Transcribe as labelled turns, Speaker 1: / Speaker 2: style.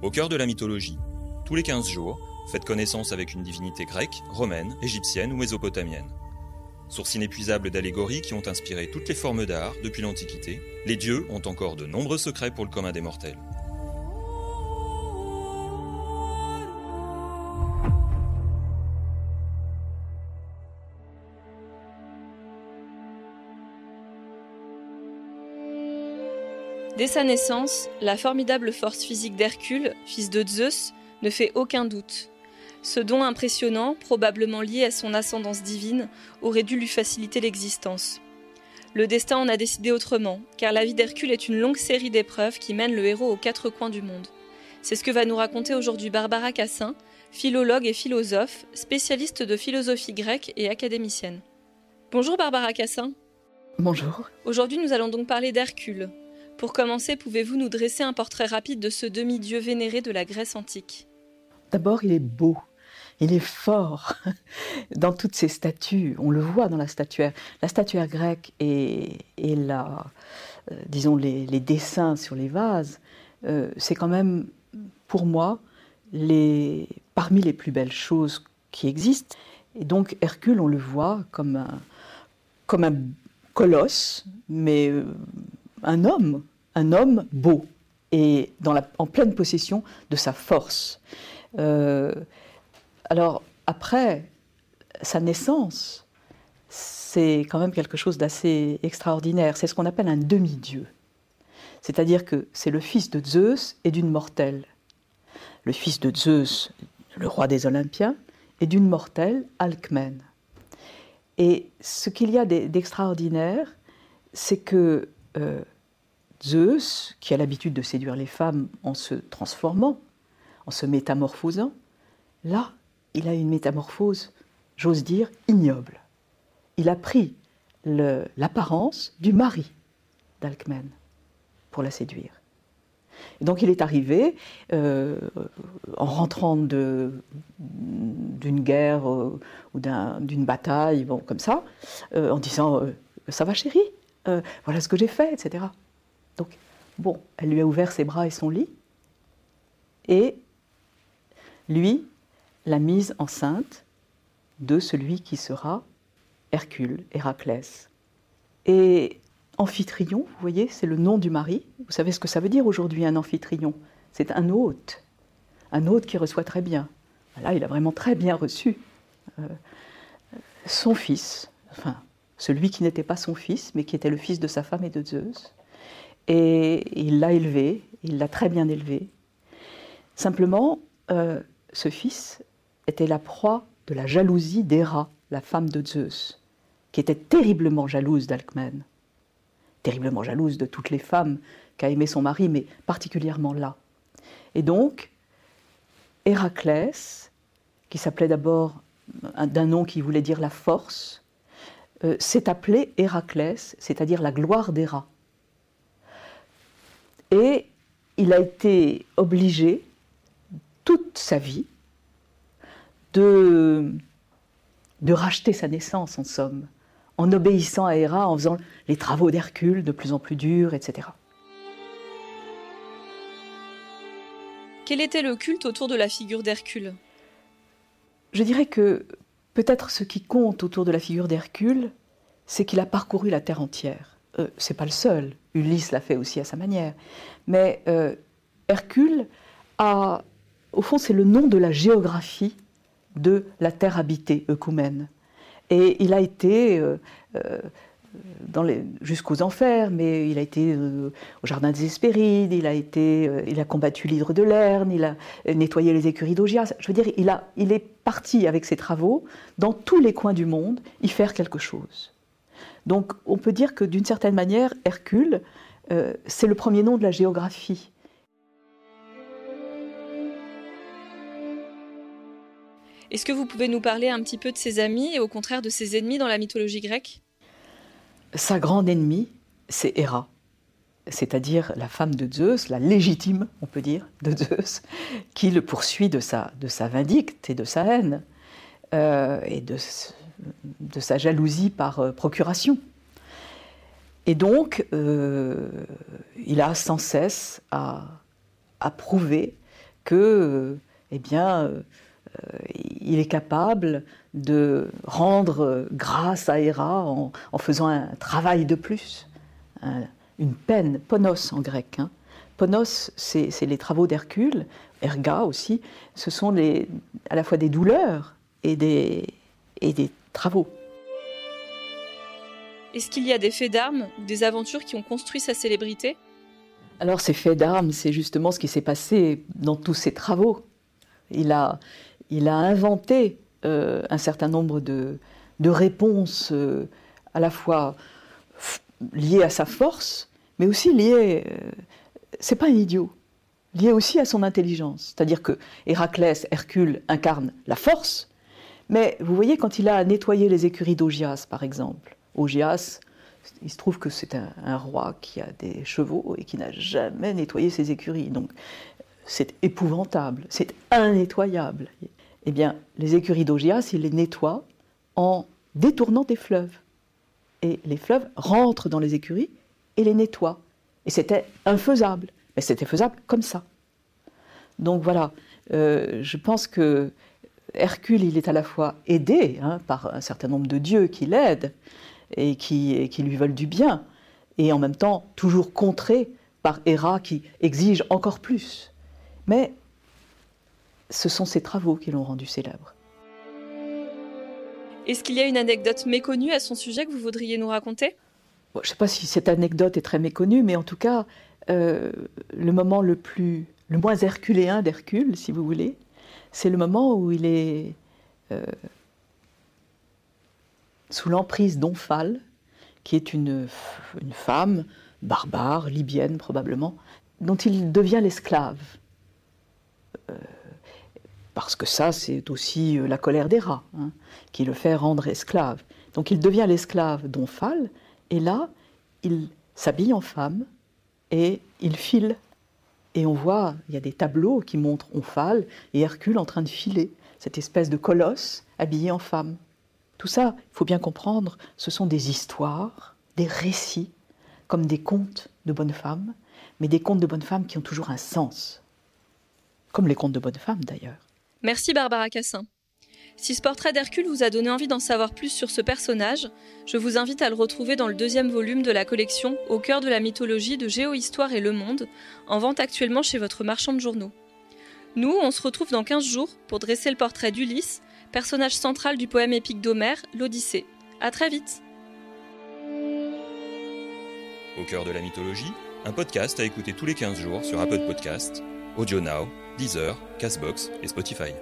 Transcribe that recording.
Speaker 1: Au cœur de la mythologie, tous les 15 jours, faites connaissance avec une divinité grecque, romaine, égyptienne ou mésopotamienne. Source inépuisable d'allégories qui ont inspiré toutes les formes d'art depuis l'Antiquité, les dieux ont encore de nombreux secrets pour le commun des mortels.
Speaker 2: Dès sa naissance, la formidable force physique d'Hercule, fils de Zeus, ne fait aucun doute. Ce don impressionnant, probablement lié à son ascendance divine, aurait dû lui faciliter l'existence. Le destin en a décidé autrement, car la vie d'Hercule est une longue série d'épreuves qui mènent le héros aux quatre coins du monde. C'est ce que va nous raconter aujourd'hui Barbara Cassin, philologue et philosophe, spécialiste de philosophie grecque et académicienne. Bonjour Barbara Cassin.
Speaker 3: Bonjour.
Speaker 2: Aujourd'hui nous allons donc parler d'Hercule, pour commencer, pouvez-vous nous dresser un portrait rapide de ce demi-dieu vénéré de la Grèce antique?
Speaker 3: D'abord, il est beau. Il est fort dans toutes ses statues. On le voit dans la statuaire. La statuaire grecque et, la, euh, disons les, dessins sur les vases, euh, c'est quand même, pour moi, les, parmi les plus belles choses qui existent. Et donc Hercule, on le voit comme un, comme un colosse, mais euh, un homme, un homme beau et en pleine possession de sa force. Euh, alors après sa naissance, c'est quand même quelque chose d'assez extraordinaire. C'est ce qu'on appelle un demi-dieu. C'est-à-dire que c'est le fils de Zeus et d'une mortelle. Le fils de Zeus, le roi des Olympiens, et d'une mortelle, Alcmène. Et ce qu'il y a d'extraordinaire, c'est que euh, Zeus, qui a l'habitude de séduire les femmes en se transformant, en se métamorphosant, là, il a une métamorphose, j'ose dire, ignoble. Il a pris l'apparence du mari d'Alcmène pour la séduire. donc il est arrivé, euh, en rentrant d'une guerre euh, ou d'une bataille, bon, comme ça, en disant Ça va chérie? Voilà ce que j'ai fait, etc. Donc, bon, elle lui a ouvert ses bras et son lit, et lui l'a mise enceinte de celui qui sera Hercule, Héraclès. Et Amphitryon, vous voyez, c'est le nom du mari. Vous savez ce que ça veut dire aujourd'hui un amphitryon? C'est un hôte, un hôte qui reçoit très bien. Là, il a vraiment très bien reçu euh, son fils, celui qui n'était pas son fils, mais qui était le fils de sa femme et de Zeus. Et il l'a élevé, il l'a très bien élevé. Simplement, euh, ce fils était la proie de la jalousie d'Héra, la femme de Zeus, qui était terriblement jalouse d'Alcmène, terriblement jalouse de toutes les femmes qu'a aimé son mari, mais particulièrement là. Et donc, Héraclès, qui s'appelait d'abord d'un nom qui voulait dire la force, euh, s'est appelé Héraclès, c'est-à-dire la gloire d'Héra. Et il a été obligé, toute sa vie, de, de racheter sa naissance, en somme, en obéissant à Héra, en faisant les travaux d'Hercule de plus en plus durs, etc.
Speaker 2: Quel était le culte autour de la figure d'Hercule?
Speaker 3: Je dirais que peut-être ce qui compte autour de la figure d'Hercule, c'est qu'il a parcouru la terre entière. Euh, c'est pas le seul. Ulysse l'a fait aussi à sa manière. Mais euh, Hercule a, au fond, c'est le nom de la géographie de la terre habitée, Eucumène. Et il a été euh, jusqu'aux enfers, mais il a été au jardin des Hespérides, il a, été, il a combattu l'hydre de Lerne, il a nettoyé les écuries d'Augias. Je veux dire, il, est parti avec ses travaux dans tous les coins du monde y faire quelque chose. Donc on peut dire que d'une certaine manière, Hercule, euh, c'est le premier nom de la géographie.
Speaker 2: Est-ce que vous pouvez nous parler un petit peu de ses amis et au contraire de ses ennemis dans la mythologie grecque?
Speaker 3: Sa grande ennemie, c'est Héra, c'est-à-dire la femme de Zeus, la légitime, on peut dire, de Zeus, qui le poursuit de sa, de sa vindicte et de sa haine, euh, et de, de sa jalousie par euh, procuration. Et donc, euh, il a sans cesse à, prouver que, eh bien, il est capable de rendre grâce à Héra en, faisant un travail de plus, une peine, ponos en grec. Hein. Ponos, c'est les travaux d'Hercule, erga aussi, ce sont les, à la fois des douleurs et des, et des travaux.
Speaker 2: Est-ce qu'il y a des faits d'armes ou des aventures qui ont construit sa célébrité?
Speaker 3: Alors ces faits d'armes, c'est justement ce qui s'est passé dans tous ses travaux. Il a, il a inventé euh, un certain nombre de, de réponses euh, à la fois liées à sa force, mais aussi liées. Euh, c'est pas un idiot, lié aussi à son intelligence. C'est-à-dire que Héraclès, Hercule incarne la force, mais vous voyez quand il a nettoyé les écuries d'Augias, par exemple, Augias, il se trouve que c'est un, roi qui a des chevaux et qui n'a jamais nettoyé ses écuries. Donc c'est épouvantable, c'est innettoyable. Eh bien, les écuries d'Augias, il les nettoie en détournant des fleuves. Et les fleuves rentrent dans les écuries et les nettoient. Et c'était infaisable. Mais c'était faisable comme ça. Donc voilà, euh, je pense que Hercule, il est à la fois aidé hein, par un certain nombre de dieux qui l'aident et qui, qui lui veulent du bien, et en même temps toujours contré par Héra qui exige encore plus. Mais ce sont ses travaux qui l'ont rendu célèbre.
Speaker 2: Est-ce qu'il y a une anecdote méconnue à son sujet que vous voudriez nous raconter?
Speaker 3: Je ne sais pas si cette anecdote est très méconnue, mais en tout cas, euh, le moment le plus, le moins herculéen d'Hercule, si vous voulez, c'est le moment où il est euh, sous l'emprise d'Omphale, qui est une, une, femme barbare, libyenne probablement, dont il devient l'esclave. Parce que ça, c'est aussi euh, la colère des rats, hein, qui le fait rendre esclave. Donc il devient l'esclave d'Omphale, et là, il s'habille en femme, et il file. Et on voit, il y a des tableaux qui montrent Omphale et Hercule en train de filer, cette espèce de colosse habillé en femme. Tout ça, il faut bien comprendre, ce sont des histoires, des récits, comme des contes de bonnes femmes, mais des contes de bonnes femmes qui ont toujours un sens. Comme les contes de bonnes femmes d'ailleurs.
Speaker 2: Merci Barbara Cassin. Si ce portrait d'Hercule vous a donné envie d'en savoir plus sur ce personnage, je vous invite à le retrouver dans le deuxième volume de la collection Au cœur de la mythologie de Géohistoire et Le Monde, en vente actuellement chez votre marchand de journaux. Nous, on se retrouve dans 15 jours pour dresser le portrait d'Ulysse, personnage central du poème épique d'Homère, l'Odyssée. À très vite
Speaker 1: Au cœur de la mythologie, un podcast à écouter tous les 15 jours sur Apple Podcast, Audio Now, Deezer, Castbox et Spotify.